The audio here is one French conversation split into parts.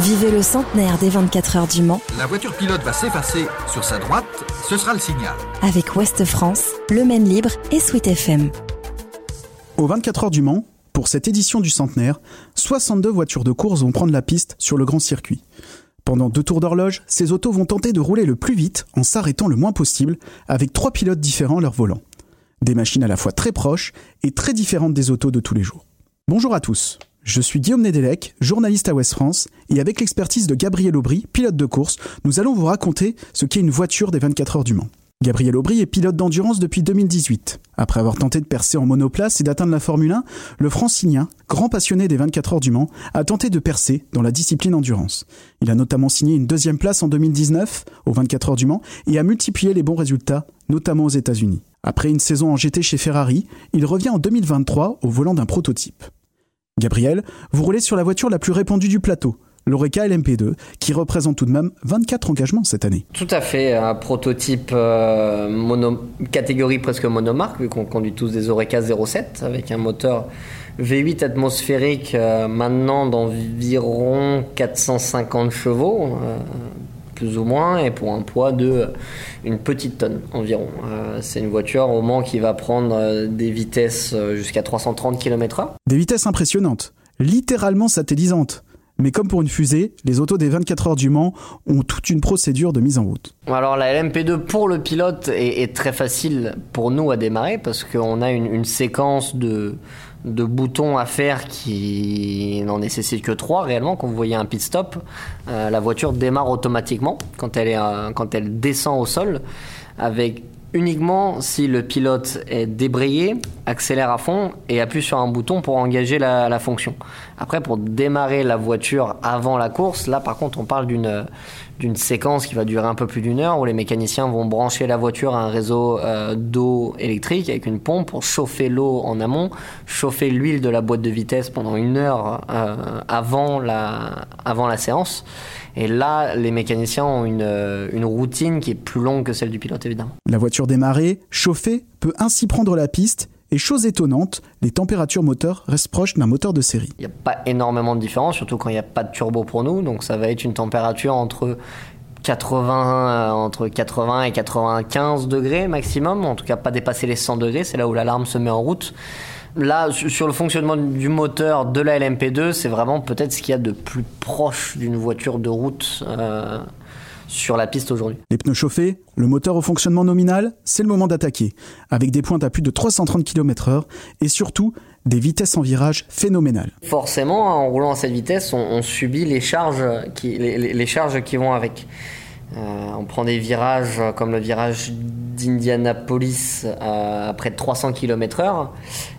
Vivez le centenaire des 24 heures du Mans La voiture pilote va s'effacer sur sa droite, ce sera le signal. avec Ouest France, Le Maine Libre et Sweet FM. Aux 24 heures du Mans, pour cette édition du centenaire, 62 voitures de course vont prendre la piste sur le grand circuit. Pendant deux tours d'horloge, ces autos vont tenter de rouler le plus vite en s'arrêtant le moins possible avec trois pilotes différents à leur volant. Des machines à la fois très proches et très différentes des autos de tous les jours. Bonjour à tous. Je suis Guillaume Nedelec, journaliste à Ouest France, et avec l'expertise de Gabriel Aubry, pilote de course, nous allons vous raconter ce qu'est une voiture des 24 heures du Mans. Gabriel Aubry est pilote d'endurance depuis 2018. Après avoir tenté de percer en monoplace et d'atteindre la Formule 1, le francilien, grand passionné des 24 heures du Mans, a tenté de percer dans la discipline endurance. Il a notamment signé une deuxième place en 2019 aux 24 heures du Mans et a multiplié les bons résultats, notamment aux États-Unis. Après une saison en GT chez Ferrari, il revient en 2023 au volant d'un prototype. Gabriel, vous roulez sur la voiture la plus répandue du plateau, l'Oreca LMP2, qui représente tout de même 24 engagements cette année. Tout à fait, un prototype euh, mono, catégorie presque monomarque, vu qu'on conduit tous des Oreca 07 avec un moteur V8 atmosphérique euh, maintenant d'environ 450 chevaux, euh, plus ou moins, et pour un poids de euh, une petite tonne environ. Euh, C'est une voiture au Mans qui va prendre euh, des vitesses jusqu'à 330 km/h. Des vitesses impressionnantes, littéralement satellisantes. Mais comme pour une fusée, les autos des 24 heures du Mans ont toute une procédure de mise en route. Alors la LMP2 pour le pilote est, très facile pour nous à démarrer parce qu'on a une, séquence de, boutons à faire qui n'en nécessite que trois réellement. Quand vous voyez un pit stop, euh, la voiture démarre automatiquement quand elle, quand elle descend au sol avec uniquement si le pilote est débrayé, accélère à fond et appuie sur un bouton pour engager la, fonction. Après, pour démarrer la voiture avant la course, là par contre on parle d'une d'une séquence qui va durer un peu plus d'une heure où les mécaniciens vont brancher la voiture à un réseau euh, d'eau électrique avec une pompe pour chauffer l'eau en amont, chauffer l'huile de la boîte de vitesse pendant une heure euh, avant, la, avant la séance. Et là, les mécaniciens ont une, euh, une routine qui est plus longue que celle du pilote évidemment. La voiture démarrée, chauffée, peut ainsi prendre la piste et chose étonnante, les températures moteurs restent proches d'un moteur de série. Il n'y a pas énormément de différence, surtout quand il n'y a pas de turbo pour nous. Donc ça va être une température entre 80, euh, entre 80 et 95 degrés maximum. En tout cas, pas dépasser les 100 degrés. C'est là où l'alarme se met en route. Là, su- sur le fonctionnement du moteur de la LMP2, c'est vraiment peut-être ce qu'il y a de plus proche d'une voiture de route euh, sur la piste aujourd'hui. Les pneus chauffés, le moteur au fonctionnement nominal, c'est le moment d'attaquer, avec des pointes à plus de 330 km/h et surtout des vitesses en virage phénoménales. Forcément, en roulant à cette vitesse, on, on subit les charges qui, les charges qui vont avec. Euh, on prend des virages comme le virage d'Indianapolis euh, à près de 300 km/h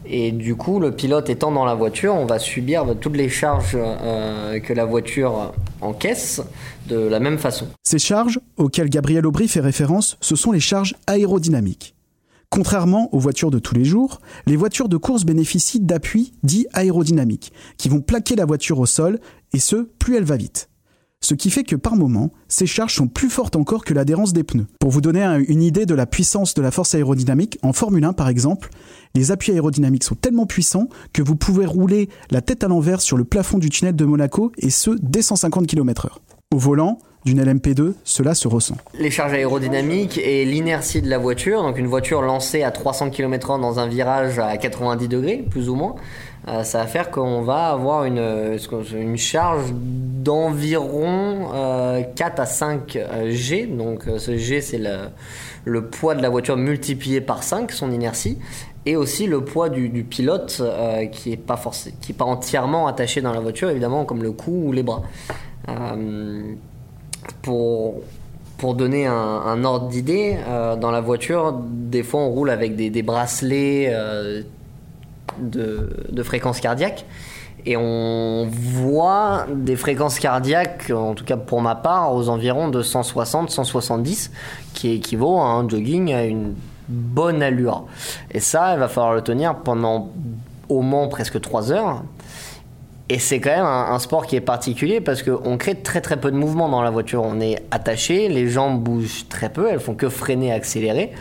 et du coup, le pilote étant dans la voiture, on va subir toutes les charges euh, que la voiture encaisse de la même façon. Ces charges, auxquelles Gabriel Aubry fait référence, ce sont les charges aérodynamiques. Contrairement aux voitures de tous les jours, les voitures de course bénéficient d'appuis dits aérodynamiques, qui vont plaquer la voiture au sol, et ce, plus elle va vite. Ce qui fait que par moment, ces charges sont plus fortes encore que l'adhérence des pneus. Pour vous donner un- une idée de la puissance de la force aérodynamique, en Formule 1 par exemple, les appuis aérodynamiques sont tellement puissants que vous pouvez rouler la tête à l'envers sur le plafond du tunnel de Monaco, et ce, dès 150 km/h. Au volant d'une LMP2, cela se ressent. Les charges aérodynamiques et l'inertie de la voiture, donc une voiture lancée à 300 km/h dans un virage à 90 degrés, plus ou moins, ça va faire qu'on va avoir une, euh, une charge d'environ euh, 4 à 5 euh, G. Donc euh, ce G, c'est le, poids de la voiture multiplié par 5, son inertie, et aussi le poids du, pilote euh, qui n'est pas, entièrement attaché dans la voiture, évidemment, comme le cou ou les bras. Euh, pour, pour donner un, ordre d'idée, euh, dans la voiture, des fois on roule avec des, bracelets euh, de, de fréquence cardiaque. Et on voit des fréquences cardiaques, en tout cas pour ma part, aux environs de 160-170, qui équivaut à un jogging à une bonne allure. Et ça, il va falloir le tenir pendant au moins presque 3 heures. Et c'est quand même un, un sport qui est particulier parce qu'on crée très très peu de mouvement dans la voiture. On est attaché, les jambes bougent très peu, elles font que freiner, accélérer.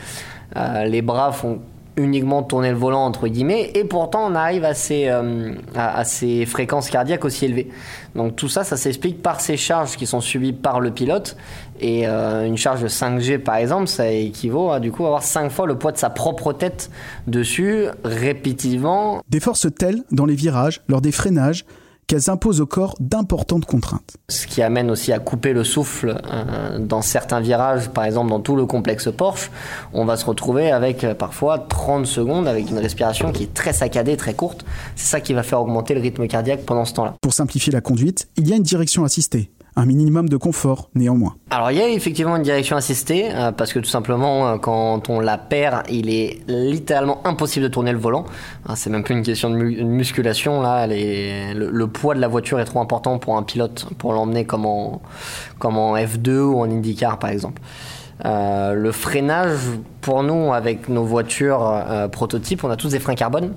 Euh, les bras font uniquement tourner le volant entre guillemets et pourtant on arrive à ces, euh, à, ces fréquences cardiaques aussi élevées. Donc tout ça, ça s'explique par ces charges qui sont subies par le pilote et euh, une charge de 5G par exemple, ça équivaut à du coup avoir 5 fois le poids de sa propre tête dessus répétitivement. Des forces telles dans les virages, lors des freinages, qu'elles imposent au corps d'importantes contraintes. Ce qui amène aussi à couper le souffle euh, dans certains virages, par exemple dans tout le complexe Porsche, on va se retrouver avec euh, parfois 30 secondes avec une respiration qui est très saccadée, très courte. C'est ça qui va faire augmenter le rythme cardiaque pendant ce temps-là. Pour simplifier la conduite, il y a une direction assistée un minimum de confort néanmoins. Alors il y a effectivement une direction assistée euh, parce que tout simplement euh, quand on la perd, il est littéralement impossible de tourner le volant. Hein, c'est même plus une question de musculation là. le, poids de la voiture est trop important pour un pilote pour l'emmener comme en, comme en F2 ou en IndyCar par exemple. Euh, le freinage, pour nous, avec nos voitures euh, prototypes, on a tous des freins carbone.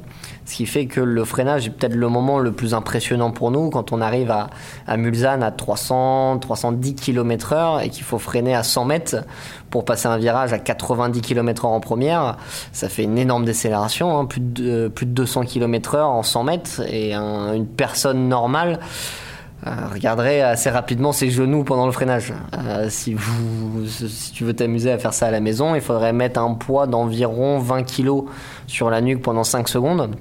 Ce qui fait que le freinage est peut-être le moment le plus impressionnant pour nous quand on arrive à, à à 300, 310 km/h et qu'il faut freiner à 100 mètres pour passer un virage à 90 km/h en première. Ça fait une énorme décélération, hein, plus, de, plus de 200 km/h en 100 mètres. Et une personne normale euh, regarderait assez rapidement ses genoux pendant le freinage. Euh, si, vous, si tu veux t'amuser à faire ça à la maison, il faudrait mettre un poids d'environ 20 kg sur la nuque pendant 5 secondes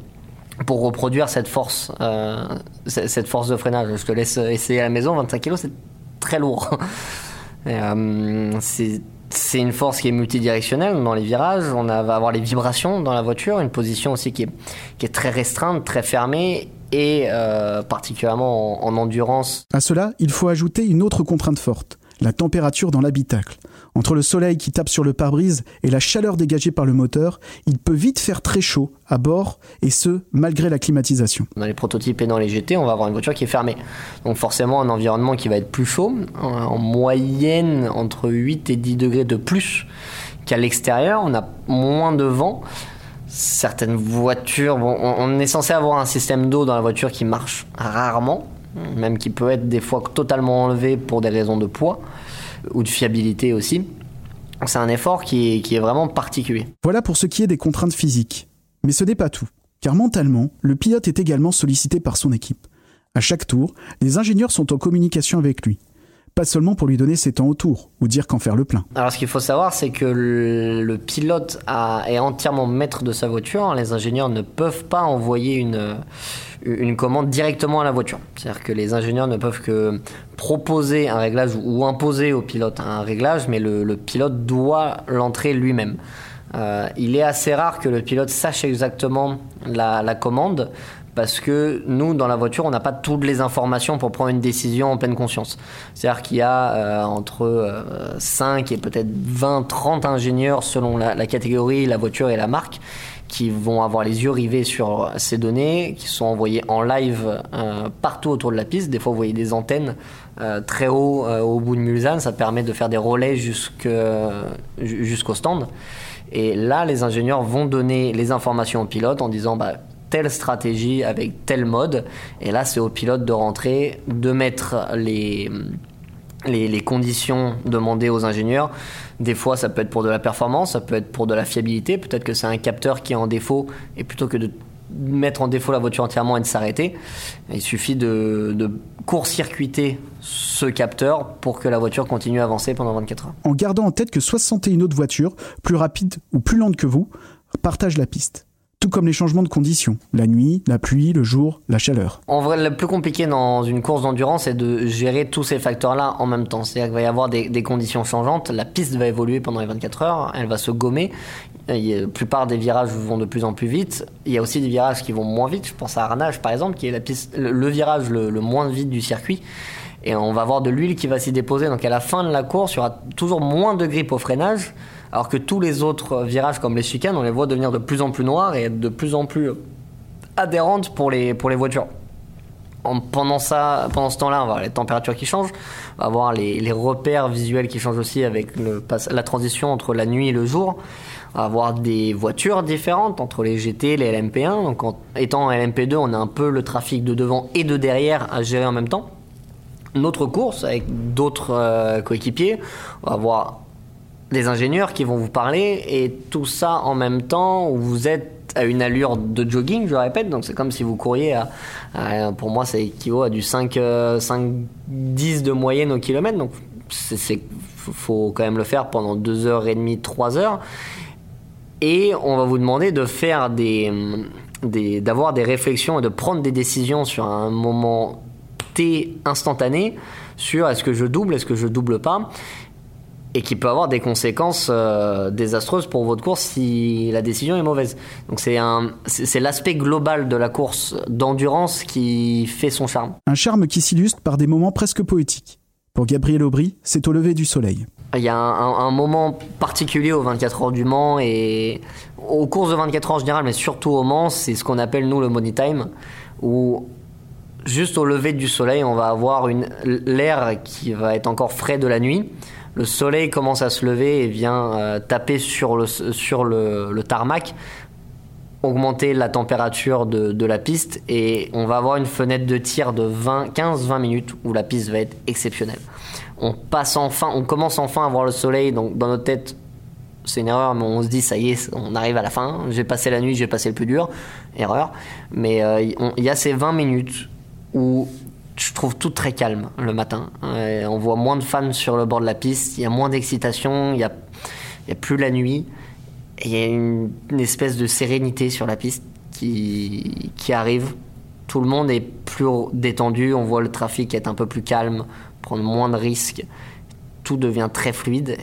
pour reproduire cette force, euh, cette force de freinage. Je te laisse essayer à la maison, 25 kg c'est très lourd. c'est une force qui est multidirectionnelle dans les virages. On va avoir les vibrations dans la voiture, une position aussi qui est, très restreinte, très fermée et euh, particulièrement en, endurance. À cela, il faut ajouter une autre contrainte forte, la température dans l'habitacle. Entre le soleil qui tape sur le pare-brise et la chaleur dégagée par le moteur, il peut vite faire très chaud à bord, et ce, malgré la climatisation. Dans les prototypes et dans les GT, on va avoir une voiture qui est fermée. Donc forcément un environnement qui va être plus chaud, en moyenne entre 8 et 10 degrés de plus qu'à l'extérieur. On a moins de vent certaines voitures, on, est censé avoir un système d'eau dans la voiture qui marche rarement, même qui peut être des fois totalement enlevé pour des raisons de poids ou de fiabilité aussi. C'est un effort qui est, qui est vraiment particulier. Voilà pour ce qui est des contraintes physiques. Mais ce n'est pas tout, car mentalement, le pilote est également sollicité par son équipe. À chaque tour, les ingénieurs sont en communication avec lui pas seulement pour lui donner ses temps autour ou dire qu'en faire le plein. Alors ce qu'il faut savoir, c'est que le, pilote est entièrement maître de sa voiture. Les ingénieurs ne peuvent pas envoyer une, une commande directement à la voiture. C'est-à-dire que les ingénieurs ne peuvent que proposer un réglage ou imposer au pilote un réglage, mais le, pilote doit l'entrer lui-même. Euh, il est assez rare que le pilote sache exactement la commande parce que nous, dans la voiture, on n'a pas toutes les informations pour prendre une décision en pleine conscience. C'est-à-dire qu'il y a euh, entre 5 euh, et peut-être 20, 30 ingénieurs selon la, catégorie, la voiture et la marque qui vont avoir les yeux rivés sur ces données, qui sont envoyées en live euh, partout autour de la piste. Des fois, vous voyez des antennes très haut au bout de Mulsanne, ça permet de faire des relais jusqu'au stand. Et là, les ingénieurs vont donner les informations au pilote en disant bah, telle stratégie avec tel mode. Et là, c'est au pilote de rentrer, de mettre les, les, conditions demandées aux ingénieurs. Des fois, ça peut être pour de la performance, ça peut être pour de la fiabilité. Peut-être que c'est un capteur qui est en défaut et plutôt que de mettre en défaut la voiture entièrement et de s'arrêter, il suffit de, de court-circuiter ce capteur pour que la voiture continue à avancer pendant 24 heures. En gardant en tête que 61 autres voitures, plus rapides ou plus lentes que vous, partagent la piste tout comme les changements de conditions, la nuit, la pluie, le jour, la chaleur. En vrai, le plus compliqué dans une course d'endurance, c'est de gérer tous ces facteurs-là en même temps. C'est-à-dire qu'il va y avoir des, conditions changeantes, la piste va évoluer pendant les 24 heures, elle va se gommer. la plupart des virages vont de plus en plus vite. Il y a aussi des virages qui vont moins vite. Je pense à Arnage, par exemple, qui est la piste, le, virage le, le moins vite du circuit et on va avoir de l'huile qui va s'y déposer. Donc à la fin de la course, il y aura toujours moins de grippe au freinage alors que tous les autres virages comme les chicanes, on les voit devenir de plus en plus noirs et de plus en plus adhérentes pour les, pour les voitures. pendant, ça, pendant ce temps-là, on va avoir les températures qui changent, on va avoir les, repères visuels qui changent aussi avec la transition entre la nuit et le jour. On va avoir des voitures différentes entre les GT et les LMP1. Donc, en étant LMP2, on a un peu le trafic de devant et de derrière à gérer en même temps. Notre course avec d'autres euh, coéquipiers, on va avoir des ingénieurs qui vont vous parler et tout ça en même temps où vous êtes à une allure de jogging, je répète. Donc c'est comme si vous couriez à, pour moi, ça équivaut à du 5, 5 10 de moyenne au kilomètre. Donc c'est faut quand même le faire pendant 2h30, 3 heures. Et on va vous demander de faire des, d'avoir des réflexions et de prendre des décisions sur un moment T instantané sur est-ce que je double, est-ce que je double pas et qui peut avoir des conséquences euh, désastreuses pour votre course si la décision est mauvaise. Donc c'est un c'est l'aspect global de la course d'endurance qui fait son charme. Un charme qui s'illustre par des moments presque poétiques. Pour Gabriel Aubry, c'est au lever du soleil. Il y a un, moment particulier aux 24 heures du Mans et aux courses de 24 heures en général, mais surtout au Mans, c'est ce qu'on appelle nous le money time, où juste au lever du soleil, on va avoir l'air qui va être encore frais de la nuit le soleil commence à se lever et vient euh, taper sur le, sur le, tarmac, augmenter la température de, la piste et on va avoir une fenêtre de tir de 15-20 minutes où la piste va être exceptionnelle. On passe enfin, on commence enfin à voir le soleil, donc dans notre tête, c'est une erreur, mais on se dit ça y est, on arrive à la fin. J'ai passé la nuit, j'ai passé le plus dur, erreur. Mais euh, il y a ces 20 minutes où je trouve tout très calme le matin. on voit moins de fans sur le bord de la piste, il y a moins d'excitation, il n'y a, plus la nuit. il y a une, espèce de sérénité sur la piste qui arrive. Tout le monde est plus détendu, on voit le trafic être un peu plus calme, prendre moins de risques. Tout devient très fluide.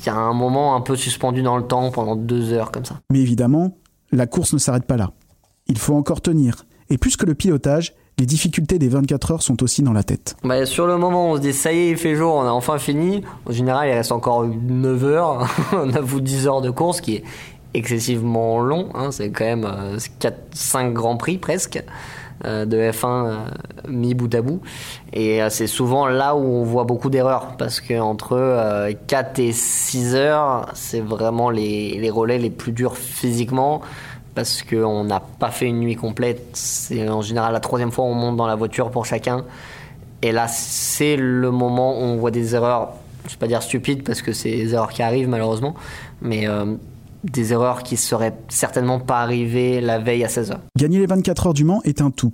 Il y a un moment un peu suspendu dans le temps pendant deux heures comme ça. Mais évidemment, la course ne s'arrête pas là. Il faut encore tenir. Et plus que le pilotage, les difficultés des 24 heures sont aussi dans la tête. Bah, sur le moment, on se dit ça y est, il fait jour, on a enfin fini. En général, il reste encore 9 heures, 9 ou 10 heures de course, qui est excessivement long. Hein. c'est quand même 4, euh, 5 grands prix presque euh, de F1 euh, mis bout à bout. Et c'est souvent là où on voit beaucoup d'erreurs, parce qu'entre 4 et 6 heures, c'est vraiment les relais les plus durs physiquement parce qu'on n'a pas fait une nuit complète. C'est en général la troisième fois on monte dans la voiture pour chacun. Et là, c'est le moment où on voit des erreurs, je ne vais pas dire stupides parce que c'est des erreurs qui arrivent malheureusement, mais euh, des erreurs qui seraient certainement pas arrivées la veille à 16h. Gagner les 24 heures du Mans est un tout.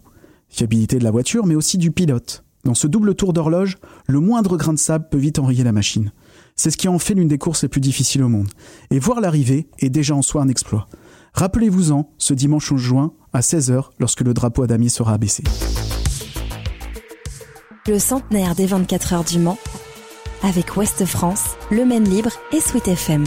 Fiabilité de la voiture, mais aussi du pilote. Dans ce double tour d'horloge, le moindre grain de sable peut vite enrayer la machine. C'est ce qui en fait l'une des courses les plus difficiles au monde. Et voir l'arrivée est déjà en soi un exploit. Rappelez-vous-en ce dimanche 11 juin à 16h lorsque le drapeau à sera abaissé. Le centenaire des 24 heures du Mans avec Ouest France, Le Maine Libre et Sweet FM.